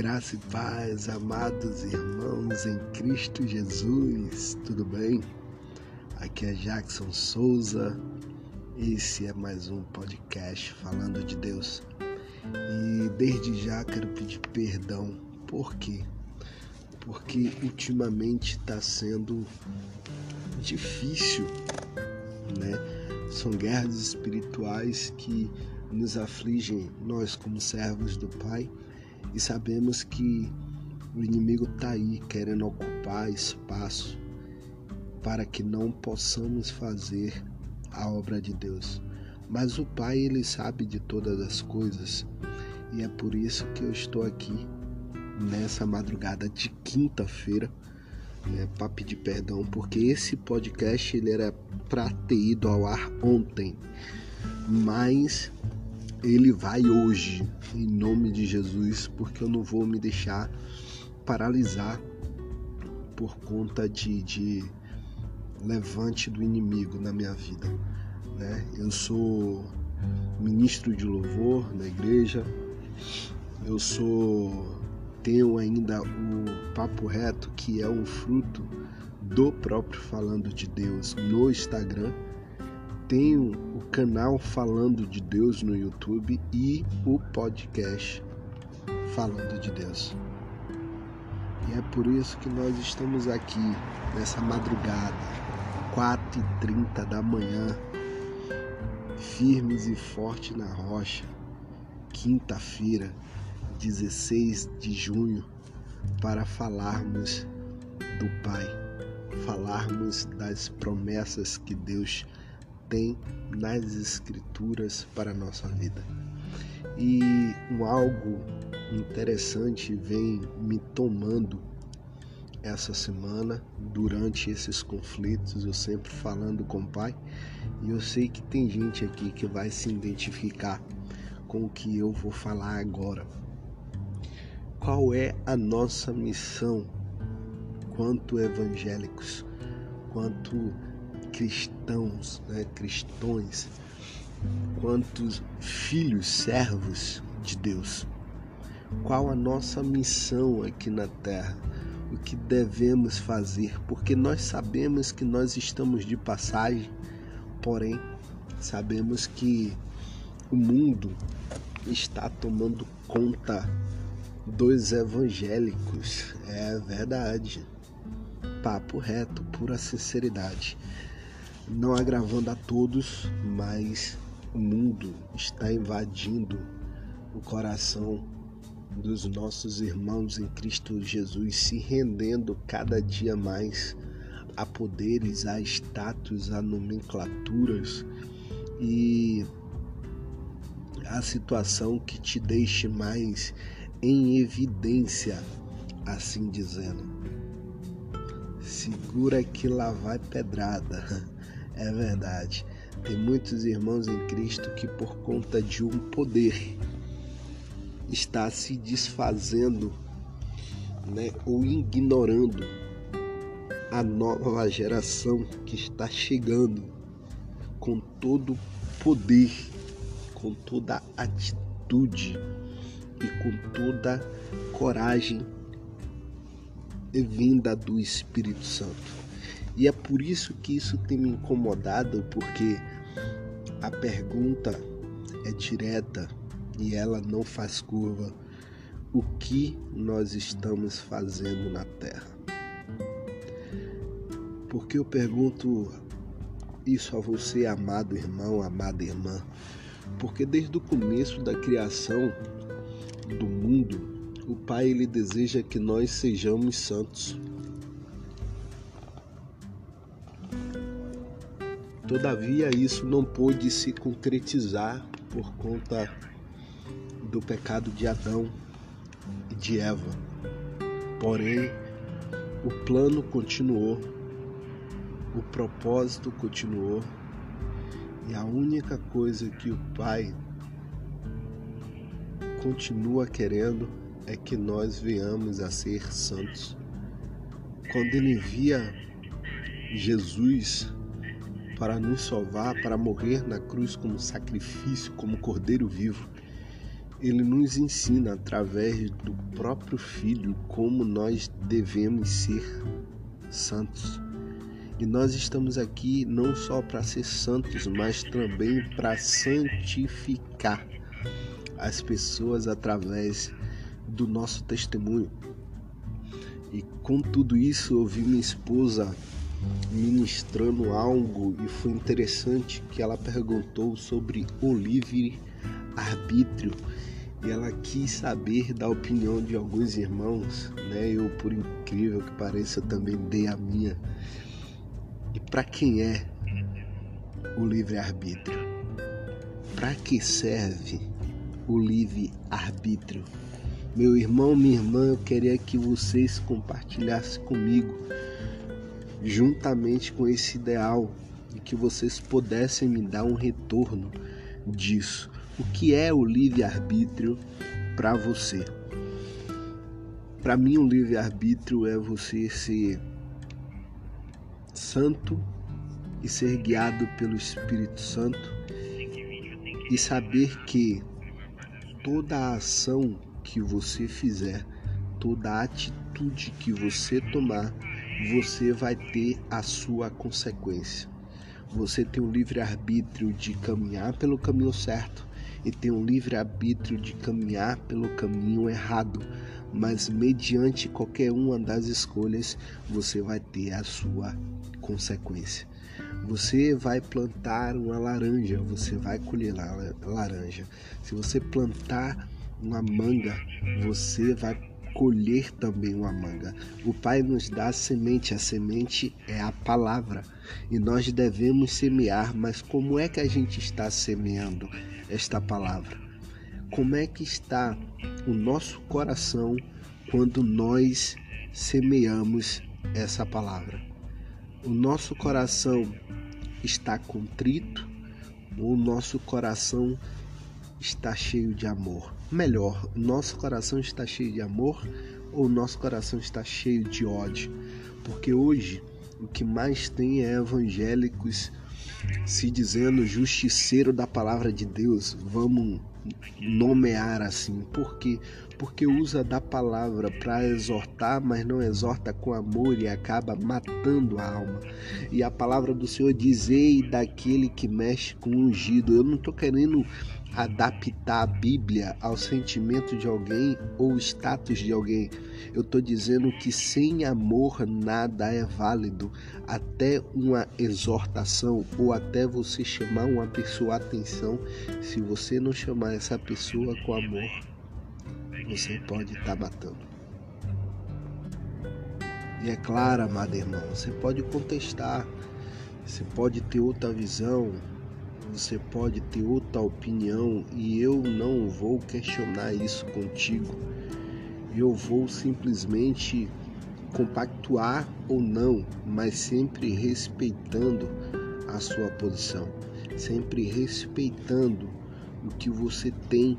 Graça e paz, amados irmãos em Cristo Jesus, tudo bem? Aqui é Jackson Souza, esse é mais um podcast falando de Deus. E desde já quero pedir perdão, por quê? Porque ultimamente está sendo difícil, né? São guerras espirituais que nos afligem, nós como servos do Pai, e sabemos que o inimigo está aí querendo ocupar espaço para que não possamos fazer a obra de Deus. Mas o Pai, ele sabe de todas as coisas e é por isso que eu estou aqui nessa madrugada de quinta-feira né, para pedir perdão, porque esse podcast ele era para ter ido ao ar ontem, mas ele vai hoje, em nome de Jesus, porque eu não vou me deixar paralisar por conta de, de levante do inimigo na minha vida. Né? Eu sou ministro de louvor na igreja, eu sou tenho ainda o papo reto que é um fruto do próprio falando de Deus no Instagram. Tenho o canal falando de Deus no YouTube e o podcast falando de Deus. E é por isso que nós estamos aqui nessa madrugada, 4h30 da manhã, firmes e fortes na rocha, quinta-feira, 16 de junho, para falarmos do Pai, falarmos das promessas que Deus tem nas Escrituras para a nossa vida. E um algo interessante vem me tomando essa semana, durante esses conflitos, eu sempre falando com o Pai, e eu sei que tem gente aqui que vai se identificar com o que eu vou falar agora. Qual é a nossa missão quanto evangélicos, quanto cristãos, né, cristões, quantos filhos, servos de Deus? Qual a nossa missão aqui na terra? o que devemos fazer, porque nós sabemos que nós estamos de passagem, porém sabemos que o mundo está tomando conta dos evangélicos. É verdade. Papo reto, pura sinceridade. Não agravando a todos, mas o mundo está invadindo o coração dos nossos irmãos em Cristo Jesus se rendendo cada dia mais a poderes, a status, a nomenclaturas e a situação que te deixe mais em evidência, assim dizendo. Segura que lá vai pedrada. É verdade. Tem muitos irmãos em Cristo que, por conta de um poder, está se desfazendo né, ou ignorando a nova geração que está chegando com todo poder, com toda atitude e com toda coragem vinda do Espírito Santo. E é por isso que isso tem me incomodado, porque a pergunta é direta e ela não faz curva. O que nós estamos fazendo na Terra? Porque eu pergunto isso a você, amado irmão, amada irmã? Porque desde o começo da criação do mundo, o Pai ele deseja que nós sejamos santos. Todavia, isso não pôde se concretizar por conta do pecado de Adão e de Eva. Porém, o plano continuou, o propósito continuou, e a única coisa que o Pai continua querendo é que nós venhamos a ser santos. Quando ele via Jesus para nos salvar, para morrer na cruz como sacrifício, como cordeiro vivo. Ele nos ensina através do próprio Filho como nós devemos ser santos. E nós estamos aqui não só para ser santos, mas também para santificar as pessoas através do nosso testemunho. E com tudo isso, eu vi minha esposa ministrando algo e foi interessante que ela perguntou sobre o livre arbítrio e ela quis saber da opinião de alguns irmãos, né? Eu, por incrível que pareça, também dei a minha. E para quem é o livre arbítrio? Para que serve o livre arbítrio? Meu irmão, minha irmã, eu queria que vocês compartilhassem comigo juntamente com esse ideal e que vocês pudessem me dar um retorno disso. O que é o livre-arbítrio para você? Para mim, o livre-arbítrio é você ser santo e ser guiado pelo Espírito Santo e saber que toda a ação que você fizer, toda a atitude que você tomar, você vai ter a sua consequência. Você tem o livre arbítrio de caminhar pelo caminho certo e tem o livre arbítrio de caminhar pelo caminho errado, mas mediante qualquer uma das escolhas, você vai ter a sua consequência. Você vai plantar uma laranja, você vai colher laranja. Se você plantar uma manga, você vai colher também uma manga. O Pai nos dá a semente, a semente é a palavra e nós devemos semear, mas como é que a gente está semeando esta palavra? Como é que está o nosso coração quando nós semeamos essa palavra? O nosso coração está contrito o nosso coração está cheio de amor? Melhor, nosso coração está cheio de amor ou nosso coração está cheio de ódio? Porque hoje o que mais tem é evangélicos se dizendo justiceiro da palavra de Deus. Vamos nomear assim. Por quê? Porque usa da palavra para exortar, mas não exorta com amor e acaba matando a alma. E a palavra do Senhor diz: Ei, daquele que mexe com ungido. Eu não estou querendo adaptar a Bíblia ao sentimento de alguém ou status de alguém. Eu estou dizendo que sem amor nada é válido. Até uma exortação ou até você chamar uma pessoa atenção, se você não chamar essa pessoa com amor, você pode estar tá matando. E é claro, amado irmão, você pode contestar, você pode ter outra visão, você pode ter outra opinião e eu não vou questionar isso contigo. Eu vou simplesmente compactuar ou não, mas sempre respeitando a sua posição, sempre respeitando o que você tem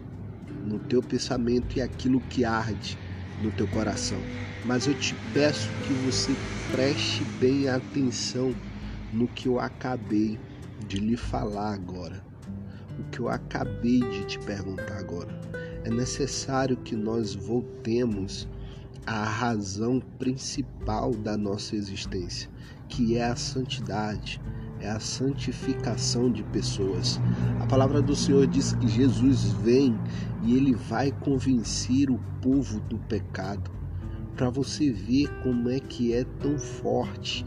no teu pensamento e aquilo que arde no teu coração. Mas eu te peço que você preste bem atenção no que eu acabei de lhe falar agora, o que eu acabei de te perguntar agora. É necessário que nós voltemos à razão principal da nossa existência, que é a santidade, é a santificação de pessoas. A palavra do Senhor diz que Jesus vem e ele vai convencer o povo do pecado. Para você ver como é que é tão forte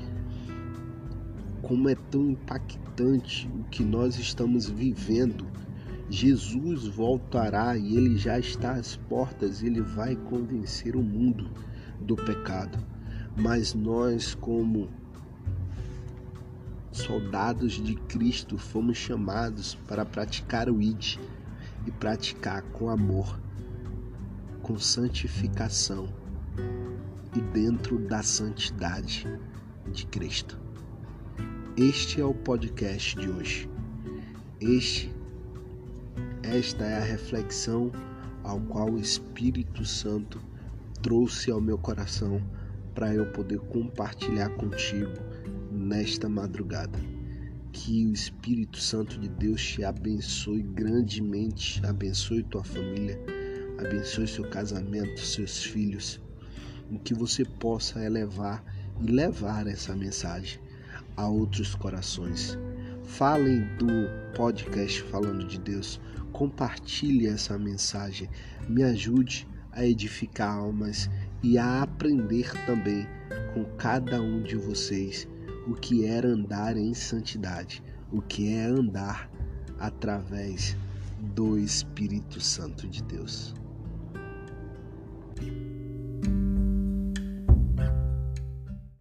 como é tão impactante o que nós estamos vivendo. Jesus voltará e ele já está às portas, ele vai convencer o mundo do pecado. Mas nós, como soldados de Cristo, fomos chamados para praticar o ID e praticar com amor, com santificação e dentro da santidade de Cristo. Este é o podcast de hoje. Este esta é a reflexão ao qual o Espírito Santo trouxe ao meu coração para eu poder compartilhar contigo nesta madrugada. Que o Espírito Santo de Deus te abençoe grandemente, abençoe tua família, abençoe seu casamento, seus filhos, e que você possa elevar e levar essa mensagem a outros corações. Falem do podcast Falando de Deus, compartilhe essa mensagem, me ajude a edificar almas e a aprender também com cada um de vocês o que é andar em santidade, o que é andar através do Espírito Santo de Deus.